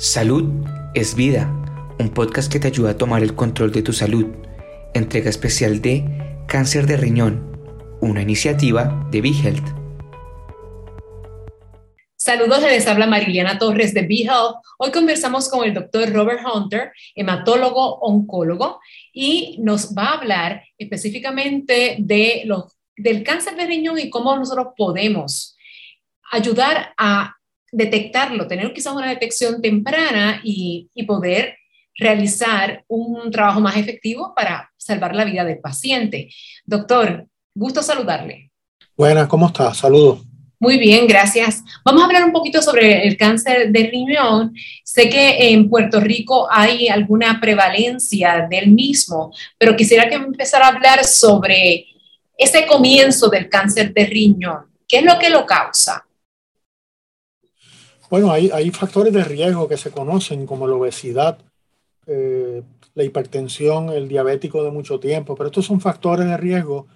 Salud es vida, un podcast que te ayuda a tomar el control de tu salud. Entrega especial de Cáncer de riñón, una iniciativa de BeHealth. Saludos, les habla Mariliana Torres de BeHealth. Hoy conversamos con el doctor Robert Hunter, hematólogo oncólogo, y nos va a hablar específicamente de los, del cáncer de riñón y cómo nosotros podemos ayudar a detectarlo, tener quizás una detección temprana y, poder realizar un trabajo más efectivo para salvar la vida del paciente. Doctor, gusto saludarle. Buenas, ¿cómo está? Saludos. Muy bien, gracias. Vamos a hablar un poquito sobre el cáncer de riñón. Sé que en Puerto Rico hay alguna prevalencia del mismo, pero quisiera que empezara a hablar sobre ese comienzo del cáncer de riñón. ¿Qué es lo que lo causa? Bueno, hay, hay factores de riesgo que se conocen como la obesidad, eh, la hipertensión, el diabético de mucho tiempo, pero estos son factores de riesgo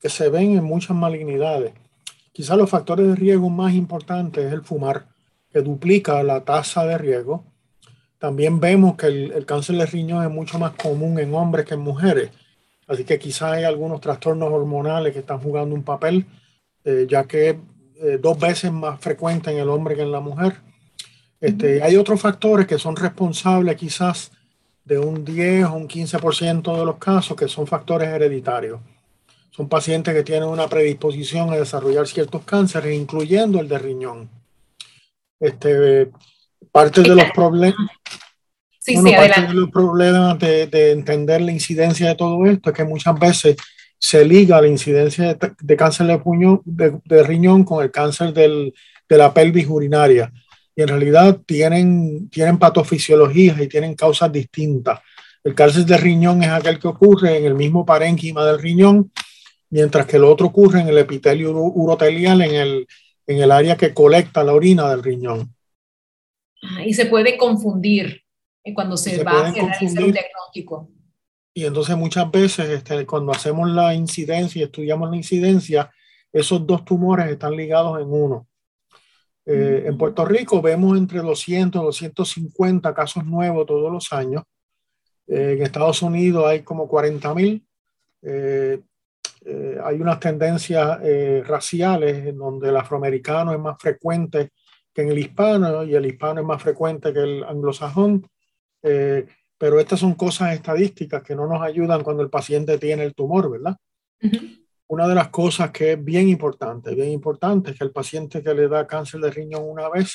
que se ven en muchas malignidades. Quizás los factores de riesgo más importantes es el fumar, que duplica la tasa de riesgo. También vemos que el, cáncer de riñón es mucho más común en hombres que en mujeres. Así que quizás hay algunos trastornos hormonales que están jugando un papel, eh, ya que eh, dos veces más frecuente en el hombre que en la mujer. Este, hay otros factores que son responsables quizás de un 10 o un 15% de los casos que son factores hereditarios. Son pacientes que tienen una predisposición a desarrollar ciertos cánceres, incluyendo el de riñón. Este, parte de los problemas... Sí, parte de los problemas de, de entender la incidencia de todo esto es que muchas veces se liga la incidencia de, cáncer de, puño, de, riñón con el cáncer del, de la pelvis urinaria. Y en realidad tienen, tienen patofisiologías y tienen causas distintas. El cáncer de riñón es aquel que ocurre en el mismo parénquima del riñón, mientras que el otro ocurre en el epitelio urotelial, en el, en el área que colecta la orina del riñón. Ah, y se puede confundir cuando se, va a hacer un diagnóstico. Y entonces muchas veces este, cuando hacemos la incidencia y estudiamos la incidencia, esos dos tumores están ligados en uno. Eh, en Puerto Rico vemos entre 200 y 250 casos nuevos todos los años. Eh, en Estados Unidos hay como 40 mil. Eh, hay unas tendencias raciales en donde el afroamericano es más frecuente que en el hispano y el hispano es más frecuente que el anglosajón pero estas son cosas estadísticas que no nos ayudan cuando el paciente tiene el tumor, ¿verdad? Una de las cosas que es bien importante, bien importante, es que el paciente que le da cáncer de riñón una vez,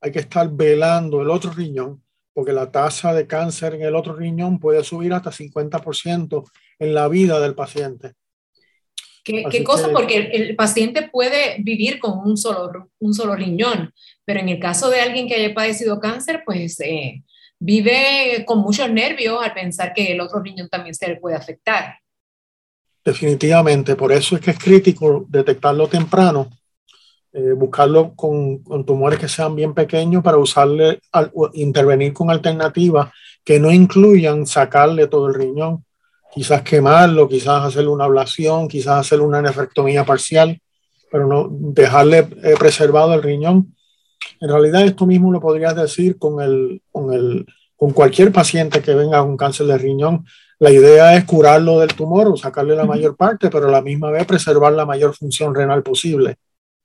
hay que estar velando el otro riñón, porque la tasa de cáncer en el otro riñón puede subir hasta 50% en la vida del paciente. ¿Qué, cosa? porque el, paciente puede vivir con un solo, un solo riñón, pero en el caso de alguien que haya padecido cáncer, pues eh, vive con muchos nervios al pensar que el otro riñón también se le puede afectar. Definitivamente, por eso es que es crítico detectarlo temprano, eh, buscarlo con, tumores que sean bien pequeños para usarle, intervenir con alternativas que no incluyan sacarle todo el riñón, quizás quemarlo, quizás hacerle una ablación, quizás hacerle una nefrectomía parcial, pero no dejarle eh, preservado el riñón en realidad esto mismo lo podrías decir con, el, con, el, con cualquier paciente que venga con cáncer de riñón. La idea es curarlo del tumor o sacarle la mayor parte, pero a la misma vez preservar la mayor función renal posible.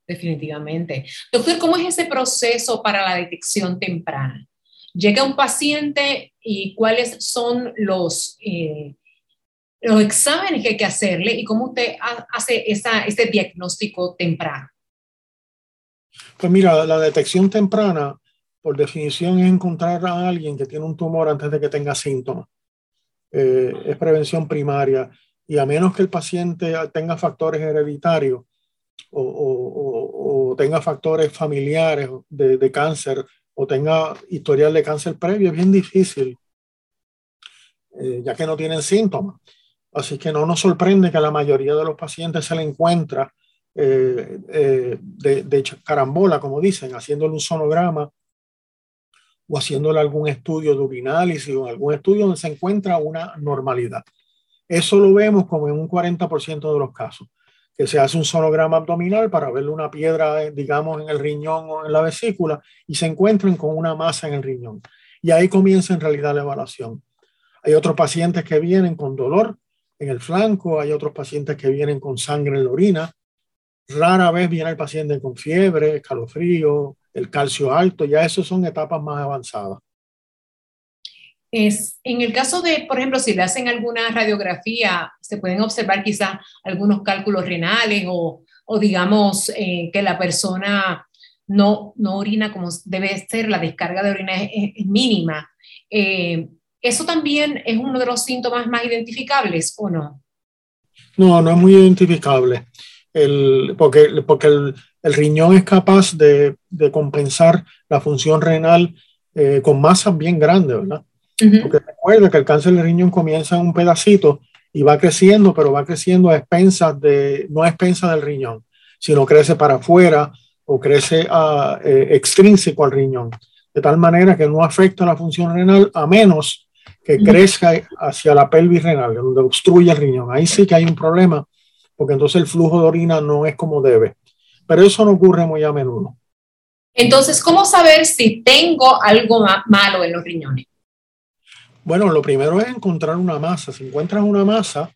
Definitivamente. Doctor, ¿cómo es ese proceso para la detección temprana? Llega un paciente y cuáles son los, eh, los exámenes que hay que hacerle y cómo usted hace esa, ese diagnóstico temprano. Pues mira, la detección temprana, por definición, es encontrar a alguien que tiene un tumor antes de que tenga síntomas. Eh, es prevención primaria. Y a menos que el paciente tenga factores hereditarios o, tenga factores familiares de, cáncer o tenga historial de cáncer previo, es bien difícil, eh, ya que no tienen síntomas. Así que no nos sorprende que a la mayoría de los pacientes se le encuentra eh, eh, de, de, carambola, como dicen, haciéndole un sonograma o haciéndole algún estudio de urinálisis o algún estudio donde se encuentra una normalidad. Eso lo vemos como en un 40% de los casos. que se hace un sonograma abdominal para verle una piedra, digamos, en el riñón o en la vesícula y se encuentran con una masa en el riñón. Y ahí comienza en realidad la evaluación. Hay otros pacientes que vienen con dolor en el flanco, hay otros pacientes que vienen con sangre en la orina. Rara vez viene el paciente con fiebre, escalofrío, el calcio alto, ya eso son etapas más avanzadas. Es, en el caso de, por ejemplo, si le hacen alguna radiografía, se pueden observar quizás algunos cálculos renales o, o digamos eh, que la persona no, no orina como debe ser, la descarga de orina es, mínima. Eh, ¿Eso también es uno de los síntomas más identificables o no? No, no es muy identificable, el, porque, porque el, el, riñón es capaz de, de, compensar la función renal eh, con masas bien grandes, ¿verdad? Porque recuerda que el cáncer del riñón comienza en un pedacito y va creciendo, pero va creciendo a expensas de, no a expensas del riñón, sino crece para afuera o crece a, eh, extrínseco al riñón, de tal manera que no afecta la función renal a menos que crezca hacia la pelvis renal, donde obstruye el riñón. Ahí sí que hay un problema, porque entonces el flujo de orina no es como debe. Pero eso no ocurre muy a menudo. Entonces, ¿cómo saber si tengo algo malo en los riñones? Bueno, lo primero es encontrar una masa. Si encuentras una masa,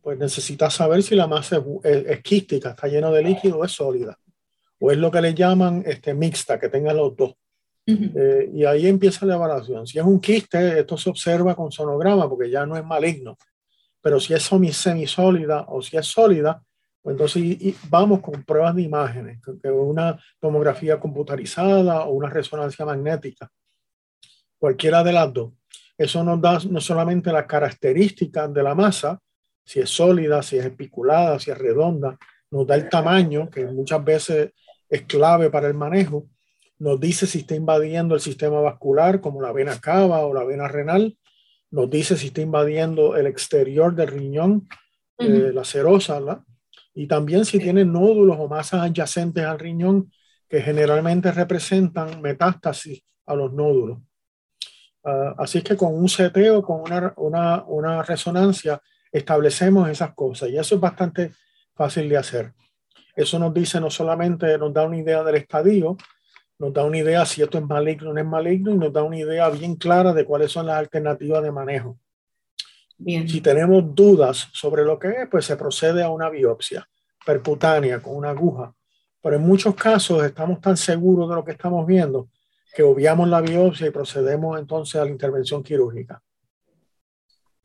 pues necesitas saber si la masa es, quística, está llena de líquido o es sólida. O es lo que le llaman este, mixta, que tenga los dos. Eh, y ahí empieza la evaluación. Si es un quiste, esto se observa con sonograma porque ya no es maligno. Pero si es semisólida o si es sólida, pues entonces vamos con pruebas de imágenes, una tomografía computarizada o una resonancia magnética. Cualquiera de las dos. Eso nos da no solamente las características de la masa, si es sólida, si es espiculada, si es redonda, nos da el tamaño, que muchas veces es clave para el manejo, nos dice si está invadiendo el sistema vascular, como la vena cava o la vena renal, nos dice si está invadiendo el exterior del riñón, eh, la serosa, y también si tiene nódulos o masas adyacentes al riñón que generalmente representan metástasis a los nódulos. Ah, así es que con un seteo, con una, una, una, resonancia, establecemos esas cosas y eso es bastante fácil de hacer. Eso nos dice no solamente, nos da una idea del estadio, nos da una idea si esto es maligno o no es maligno y nos da una idea bien clara de cuáles son las alternativas de manejo. Bien. Si tenemos dudas sobre lo que es, pues se procede a una biopsia percutánea con una aguja. Pero en muchos casos estamos tan seguros de lo que estamos viendo que obviamos la biopsia y procedemos entonces a la intervención quirúrgica.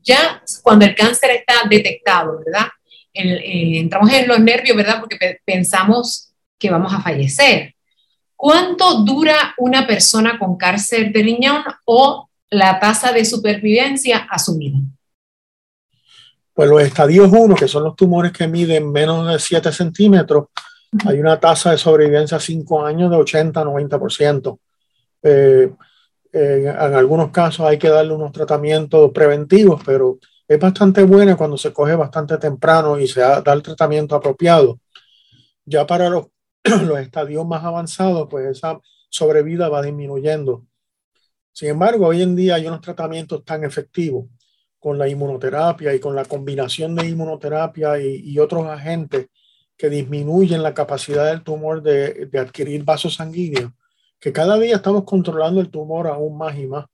Ya cuando el cáncer está detectado, ¿verdad? Eh, entramos en los nervios, ¿verdad? Porque pensamos que vamos a fallecer. ¿Cuánto dura una persona con cáncer de riñón o la tasa de supervivencia asumida? Pues los estadios 1, que son los tumores que miden menos de 7 centímetros, hay una tasa de sobrevivencia a 5 años de 80-90%. Eh, en algunos casos hay que darle unos tratamientos preventivos, pero es bastante buena cuando se coge bastante temprano y se da, el tratamiento apropiado. Ya para los, los estadios más avanzados, pues esa sobrevida va disminuyendo. Sin embargo, hoy en día hay unos tratamientos tan efectivos con la inmunoterapia y con la combinación de inmunoterapia y, y otros agentes que disminuyen la capacidad del tumor de, de adquirir vasos sanguíneos que cada día estamos controlando el tumor aún más y más.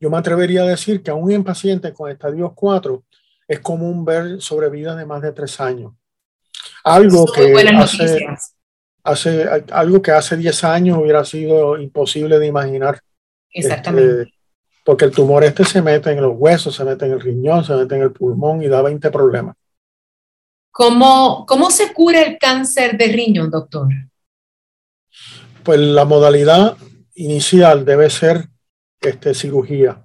Yo me atrevería a decir que aún en pacientes con estadios 4 es común ver sobrevidas de más de tres años. Algo que hace, hace, algo que hace 10 años hubiera sido imposible de imaginar. Exactamente. Este, porque el tumor este se mete en los huesos, se mete en el riñón, se mete en el pulmón y da 20 problemas. ¿Cómo, cómo se cura el cáncer de riñón, doctor? pues la modalidad inicial debe ser este, cirugía,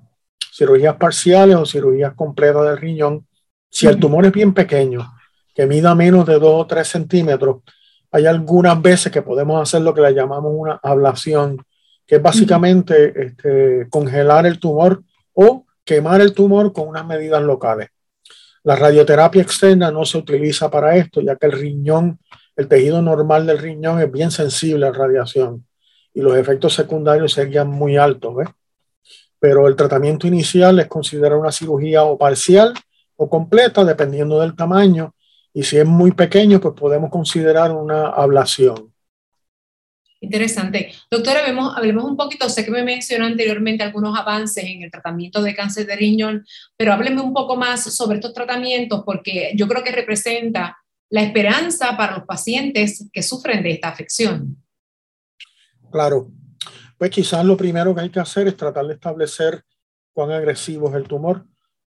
cirugías parciales o cirugías completas del riñón. Si el tumor es bien pequeño, que mida menos de 2 o 3 centímetros, hay algunas veces que podemos hacer lo que le llamamos una ablación, que es básicamente este, congelar el tumor o quemar el tumor con unas medidas locales. La radioterapia externa no se utiliza para esto, ya que el riñón el tejido normal del riñón es bien sensible a la radiación y los efectos secundarios serían muy altos. ¿ves? Pero el tratamiento inicial es considerar una cirugía o parcial o completa, dependiendo del tamaño, Y si es muy pequeño, pues podemos considerar una ablación. Interesante. Doctora, hablemos, hablemos un poquito, sé que me mencionó anteriormente algunos avances en el tratamiento de cáncer de riñón, pero hábleme un poco más sobre estos tratamientos porque yo creo que representa la esperanza para los pacientes que sufren de esta afección. Claro, pues quizás lo primero que hay que hacer es tratar de establecer cuán agresivo es el tumor.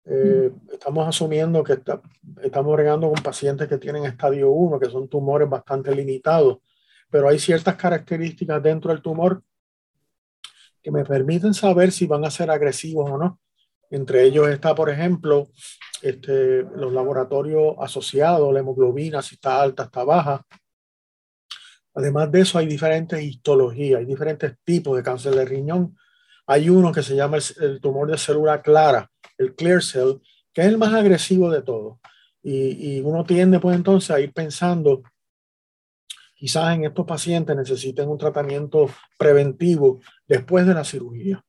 Eh, estamos asumiendo que estamos regando con pacientes que tienen estadio 1, que son tumores bastante limitados pero hay ciertas características dentro del tumor que me permiten saber si van a ser agresivos o no. Entre ellos está, por ejemplo, este, los laboratorios asociados, la hemoglobina, si está alta, está baja. Además de eso, hay diferentes histologías, hay diferentes tipos de cáncer de riñón. Hay uno que se llama el, tumor de célula clara, el clear cell, que es el más agresivo de todos. Y, y uno tiende, pues entonces, a ir pensando quizás en estos pacientes necesiten un tratamiento preventivo después de la cirugía.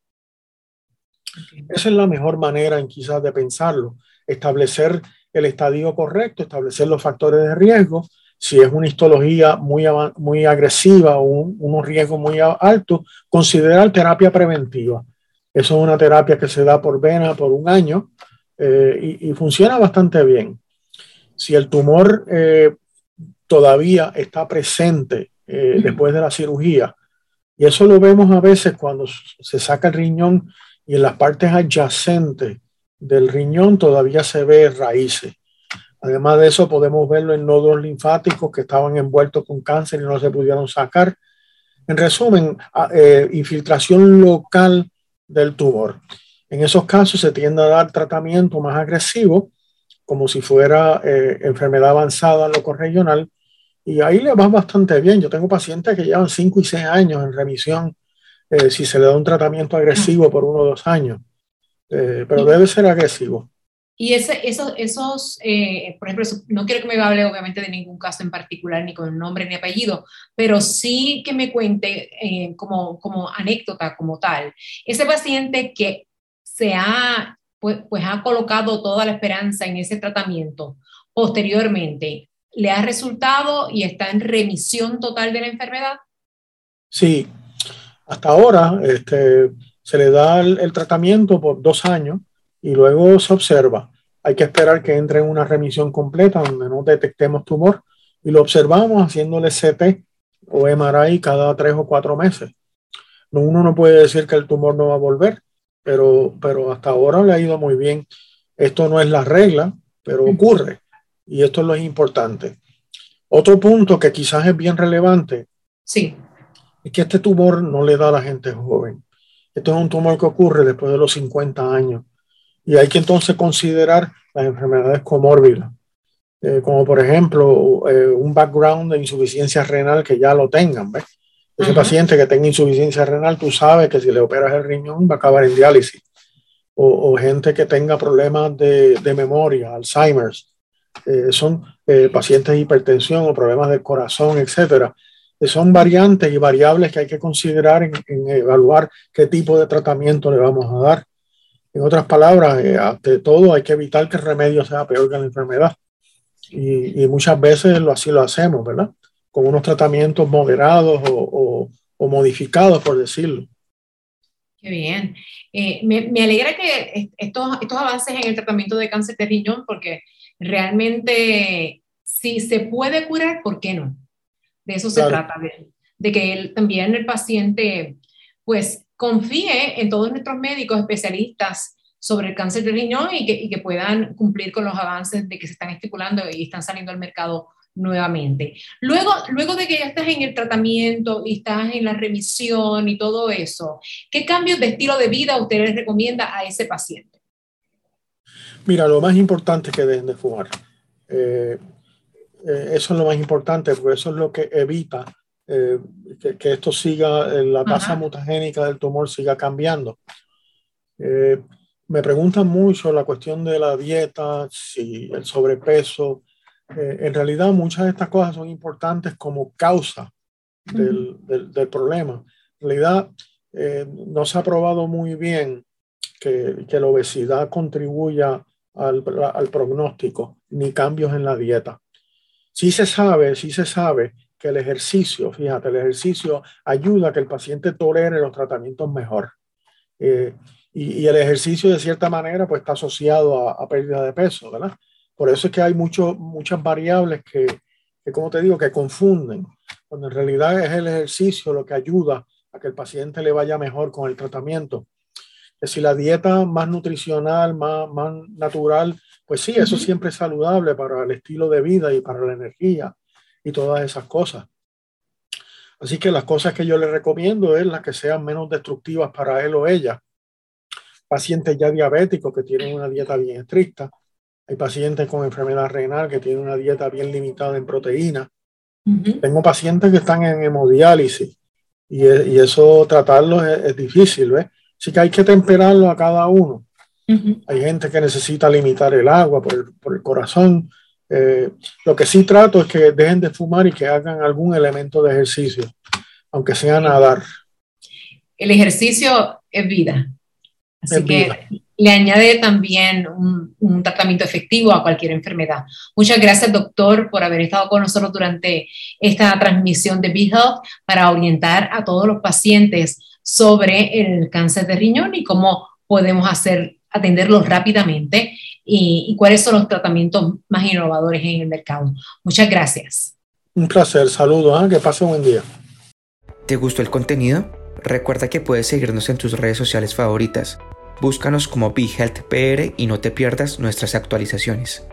Esa es la mejor manera en quizás de pensarlo, establecer el estadio correcto, establecer los factores de riesgo, si es una histología muy, muy agresiva o un, unos riesgos muy altos, considerar terapia preventiva. Eso es una terapia que se da por vena por un año eh, y, funciona bastante bien. Si el tumor eh, todavía está presente eh, después de la cirugía. Y eso lo vemos a veces cuando se saca el riñón y en las partes adyacentes del riñón todavía se ve raíces. Además de eso, podemos verlo en nódulos linfáticos que estaban envueltos con cáncer y no se pudieron sacar. En resumen, eh, infiltración local del tumor. En esos casos se tiende a dar tratamiento más agresivo, como si fuera eh, enfermedad avanzada locorregional, y ahí le va bastante bien. Yo tengo pacientes que llevan 5 y 6 años en remisión eh, si se le da un tratamiento agresivo por uno o dos años. Eh, pero debe ser agresivo. Y ese, esos, esos eh, por ejemplo, no quiero que me hable obviamente de ningún caso en particular, ni con nombre ni apellido, pero sí que me cuente como, como anécdota, como tal, ese paciente que se ha, pues ha colocado toda la esperanza en ese tratamiento, posteriormente le ha resultado y está en remisión total de la enfermedad? Sí, hasta ahora este, se le da el, tratamiento por dos años y luego se observa. Hay que esperar que entre en una remisión completa donde no detectemos tumor y lo observamos haciéndole CT o MRI cada tres o cuatro meses. Uno no puede decir que el tumor no va a volver, pero, pero hasta ahora le ha ido muy bien. Esto no es la regla, pero ocurre y esto es lo importante. Otro punto que quizás es bien relevante sí. es que este tumor no le da a la gente joven. Esto es un tumor que ocurre después de los 50 años y hay que entonces considerar las enfermedades comórbidas, eh, como por ejemplo eh, un background de insuficiencia renal que ya lo tengan. ¿ves? Ese paciente que tenga insuficiencia renal, tú sabes que si le operas el riñón va a acabar en diálisis. O, gente que tenga problemas de, de memoria, Alzheimer's, eh, son eh, pacientes de hipertensión o problemas del corazón, etcétera. Eh, son variantes y variables que hay que considerar en, evaluar qué tipo de tratamiento le vamos a dar. En otras palabras, ante todo hay que evitar que el remedio sea peor que la enfermedad. Y, muchas veces lo, así lo hacemos, ¿verdad? Con unos tratamientos moderados o, modificados, por decirlo. Qué bien. me, me, alegra que estos, estos avances en el tratamiento de cáncer de riñón, porque realmente si se puede curar, ¿por qué no? De eso se trata, de, que él, también el paciente pues confíe en todos nuestros médicos especialistas sobre el cáncer de riñón y que, puedan cumplir con los avances de que se están estipulando y están saliendo al mercado nuevamente. Luego, luego de que ya estás en el tratamiento y estás en la remisión y todo eso, ¿qué cambios de estilo de vida usted le recomienda a ese paciente? Mira, lo más importante es que dejen de fumar. Eh, eh, eso es lo más importante, porque eso es lo que evita eh, que, esto siga, la tasa mutagénica del tumor siga cambiando. me preguntan mucho la cuestión de la dieta, si el sobrepeso. en realidad, muchas de estas cosas son importantes como causa del, del problema. En realidad, no se ha probado muy bien que, que, la obesidad contribuya al, al, pronóstico ni cambios en la dieta. Sí se sabe, sí se sabe que el ejercicio, fíjate, el ejercicio ayuda a que el paciente tolere los tratamientos mejor. Eh, y, el ejercicio de cierta manera pues está asociado a, pérdida de peso, ¿verdad? Por eso es que hay mucho, muchas variables que, que, como te digo, que confunden, cuando en realidad es el ejercicio lo que ayuda a que el paciente le vaya mejor con el tratamiento. Que si la dieta más nutricional, más, más natural, pues sí, eso siempre es saludable para el estilo de vida y para la energía y todas esas cosas. Así que las cosas que yo le recomiendo es las que sean menos destructivas para él o ella pacientes ya diabéticos que tienen una dieta bien estricta, hay pacientes con enfermedad renal que tienen una dieta bien limitada en proteínas. Tengo pacientes que están en hemodiálisis y, y eso tratarlo es, difícil, ¿ves? Así que hay que temperarlo a cada uno. Hay gente que necesita limitar el agua por el, por el corazón. Eh, lo que sí trato es que dejen de fumar y que hagan algún elemento de ejercicio, aunque sea nadar. El ejercicio es vida. Así que le añade también un, tratamiento efectivo a cualquier enfermedad. Muchas gracias, doctor, por haber estado con nosotros durante esta transmisión de BeHealth para orientar a todos los pacientes sobre el cáncer de riñón y cómo podemos hacer, atenderlos rápidamente y, y cuáles son los tratamientos más innovadores en el mercado. Muchas gracias. Un placer, saludos, ¿eh? que pase un buen día. ¿Te gustó el contenido? Recuerda que puedes seguirnos en tus redes sociales favoritas Búscanos como BeHealthPR y no te pierdas nuestras actualizaciones.